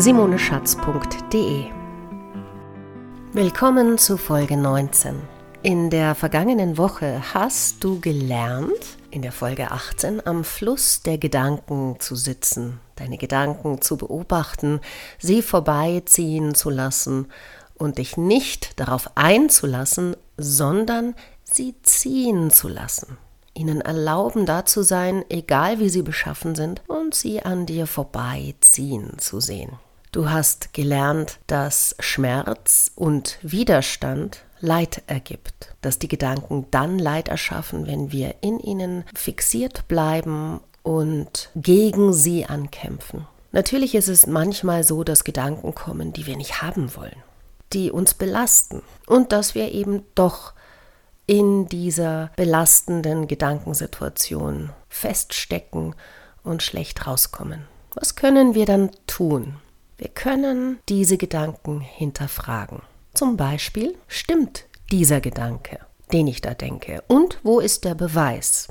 www.simoneschatz.de. Willkommen zu Folge 19. In der vergangenen Woche hast du gelernt, in der Folge 18 am Fluss der Gedanken zu sitzen, deine Gedanken zu beobachten, sie vorbeiziehen zu lassen und dich nicht darauf einzulassen, sondern sie ziehen zu lassen ihnen erlauben, da zu sein, egal wie sie beschaffen sind, und sie an dir vorbeiziehen zu sehen. Du hast gelernt, dass Schmerz und Widerstand Leid ergibt, dass die Gedanken dann Leid erschaffen, wenn wir in ihnen fixiert bleiben und gegen sie ankämpfen. Natürlich ist es manchmal so, dass Gedanken kommen, die wir nicht haben wollen, die uns belasten und dass wir eben doch in dieser belastenden Gedankensituation feststecken und schlecht rauskommen. Was können wir dann tun? Wir können diese Gedanken hinterfragen. Zum Beispiel, stimmt dieser Gedanke, den ich da denke? Und wo ist der Beweis?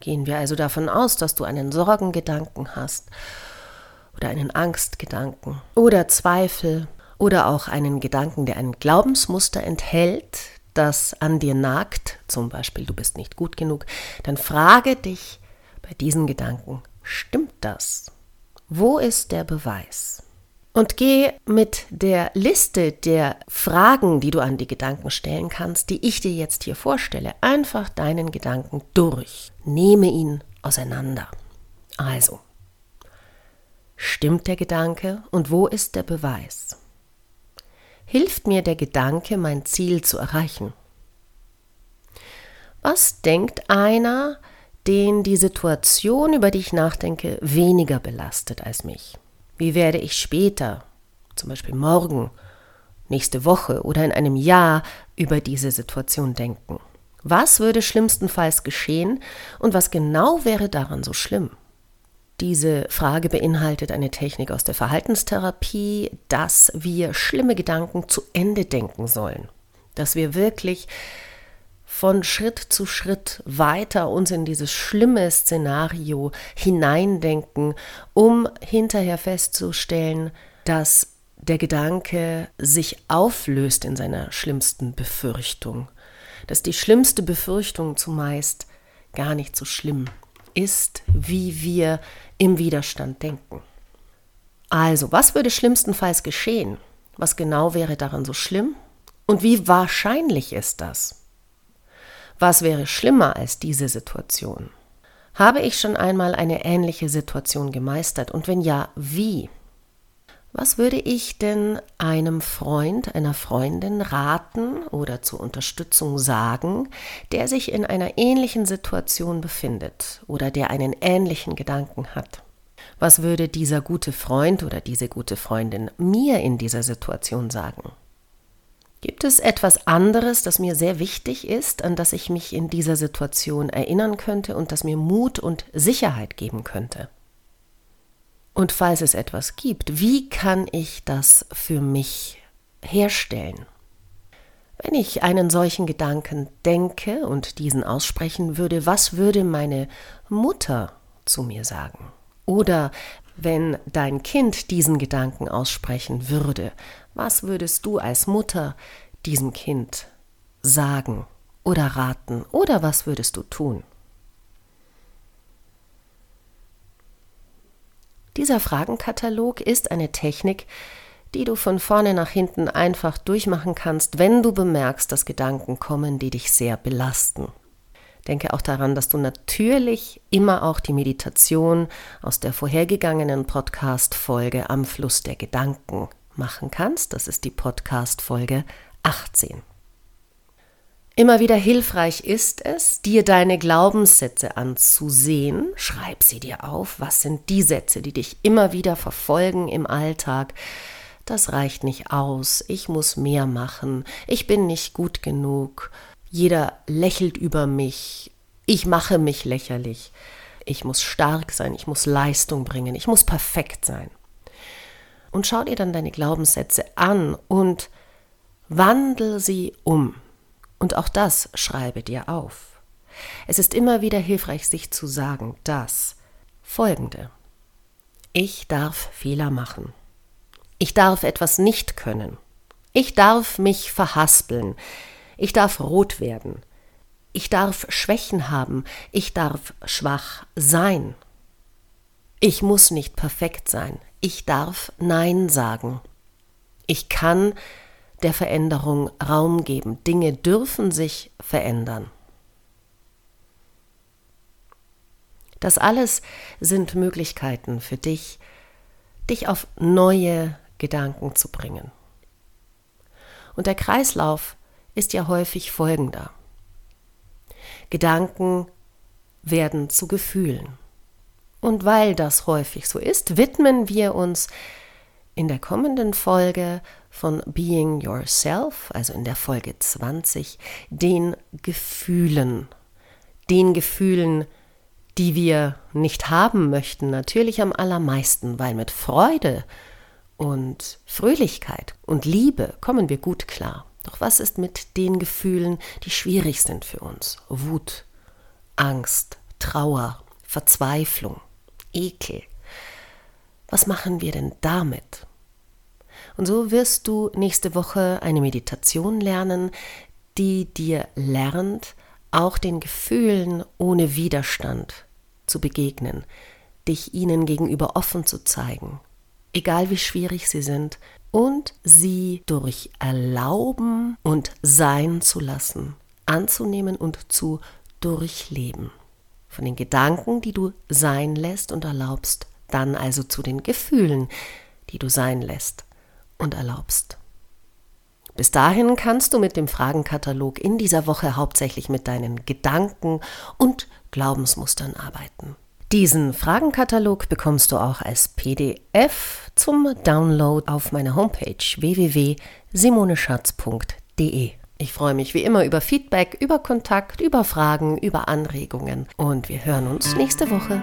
Gehen wir also davon aus, dass du einen Sorgengedanken hast oder einen Angstgedanken oder Zweifel oder auch einen Gedanken, der ein Glaubensmuster enthält, das an dir nagt, zum Beispiel du bist nicht gut genug, dann frage dich bei diesen Gedanken, stimmt das? Wo ist der Beweis? Und geh mit der Liste der Fragen, die du an die Gedanken stellen kannst, die ich dir jetzt hier vorstelle, einfach deinen Gedanken durch. Nehme ihn auseinander. Also, stimmt der Gedanke und wo ist der Beweis? hilft mir der Gedanke, mein Ziel zu erreichen? Was denkt einer, den die Situation, über die ich nachdenke, weniger belastet als mich? Wie werde ich später, zum Beispiel morgen, nächste Woche oder in einem Jahr über diese Situation denken? Was würde schlimmstenfalls geschehen und was genau wäre daran so schlimm? Diese Frage beinhaltet eine Technik aus der Verhaltenstherapie, dass wir schlimme Gedanken zu Ende denken sollen. Dass wir wirklich von Schritt zu Schritt weiter uns in dieses schlimme Szenario hineindenken, um hinterher festzustellen, dass der Gedanke sich auflöst in seiner schlimmsten Befürchtung. Dass die schlimmste Befürchtung zumeist gar nicht so schlimm ist, wie wir im Widerstand denken. Also, was würde schlimmstenfalls geschehen? Was genau wäre daran so schlimm? Und wie wahrscheinlich ist das? Was wäre schlimmer als diese Situation? Habe ich schon einmal eine ähnliche Situation gemeistert? Und wenn ja, wie? Was würde ich denn einem Freund, einer Freundin raten oder zur Unterstützung sagen, der sich in einer ähnlichen Situation befindet oder der einen ähnlichen Gedanken hat? Was würde dieser gute Freund oder diese gute Freundin mir in dieser Situation sagen? Gibt es etwas anderes, das mir sehr wichtig ist, an das ich mich in dieser Situation erinnern könnte und das mir Mut und Sicherheit geben könnte? Und falls es etwas gibt, wie kann ich das für mich herstellen? Wenn ich einen solchen Gedanken denke und diesen aussprechen würde, was würde meine Mutter zu mir sagen? Oder wenn dein Kind diesen Gedanken aussprechen würde, was würdest du als Mutter diesem Kind sagen oder raten? Oder was würdest du tun? Dieser Fragenkatalog ist eine Technik, die du von vorne nach hinten einfach durchmachen kannst, wenn du bemerkst, dass Gedanken kommen, die dich sehr belasten. Denke auch daran, dass du natürlich immer auch die Meditation aus der vorhergegangenen Podcast-Folge am Fluss der Gedanken machen kannst. Das ist die Podcast-Folge 18. Immer wieder hilfreich ist es, dir deine Glaubenssätze anzusehen. Schreib sie dir auf. Was sind die Sätze, die dich immer wieder verfolgen im Alltag? das reicht nicht aus, ich muss mehr machen, ich bin nicht gut genug, jeder lächelt über mich, ich mache mich lächerlich, ich muss stark sein, ich muss Leistung bringen, ich muss perfekt sein. Und schau dir dann deine Glaubenssätze an und wandel sie um. Und auch das schreibe dir auf. Es ist immer wieder hilfreich, sich zu sagen, dass folgende. Ich darf Fehler machen. Ich darf etwas nicht können. Ich darf mich verhaspeln. Ich darf rot werden. Ich darf Schwächen haben. Ich darf schwach sein. Ich muss nicht perfekt sein. Ich darf Nein sagen. Ich kann der Veränderung Raum geben. Dinge dürfen sich verändern. Das alles sind Möglichkeiten für dich, dich auf neue Gedanken zu bringen. Und der Kreislauf ist ja häufig folgender. Gedanken werden zu Gefühlen. Und weil das häufig so ist, widmen wir uns in der kommenden Folge von Being Yourself, also in der Folge 20, den Gefühlen. Den Gefühlen, die wir nicht haben möchten, natürlich am allermeisten, weil mit Freude und Fröhlichkeit und Liebe kommen wir gut klar. Doch was ist mit den Gefühlen, die schwierig sind für uns? Wut, Angst, Trauer, Verzweiflung, Ekel, was machen wir denn damit? Und so wirst du nächste Woche eine Meditation lernen, die dir lernt, auch den Gefühlen ohne Widerstand zu begegnen, dich ihnen gegenüber offen zu zeigen, egal wie schwierig sie sind, und sie durch Erlauben und Sein zu lassen, anzunehmen und zu durchleben. Von den Gedanken, die du sein lässt und erlaubst, dann also zu den Gefühlen, die du sein lässt und erlaubst. Bis dahin kannst du mit dem Fragenkatalog in dieser Woche hauptsächlich mit deinen Gedanken und Glaubensmustern arbeiten. Diesen Fragenkatalog bekommst du auch als PDF zum Download auf meiner Homepage www.simoneschatz.de. Ich freue mich wie immer über Feedback, über Kontakt, über Fragen, über Anregungen und wir hören uns nächste Woche.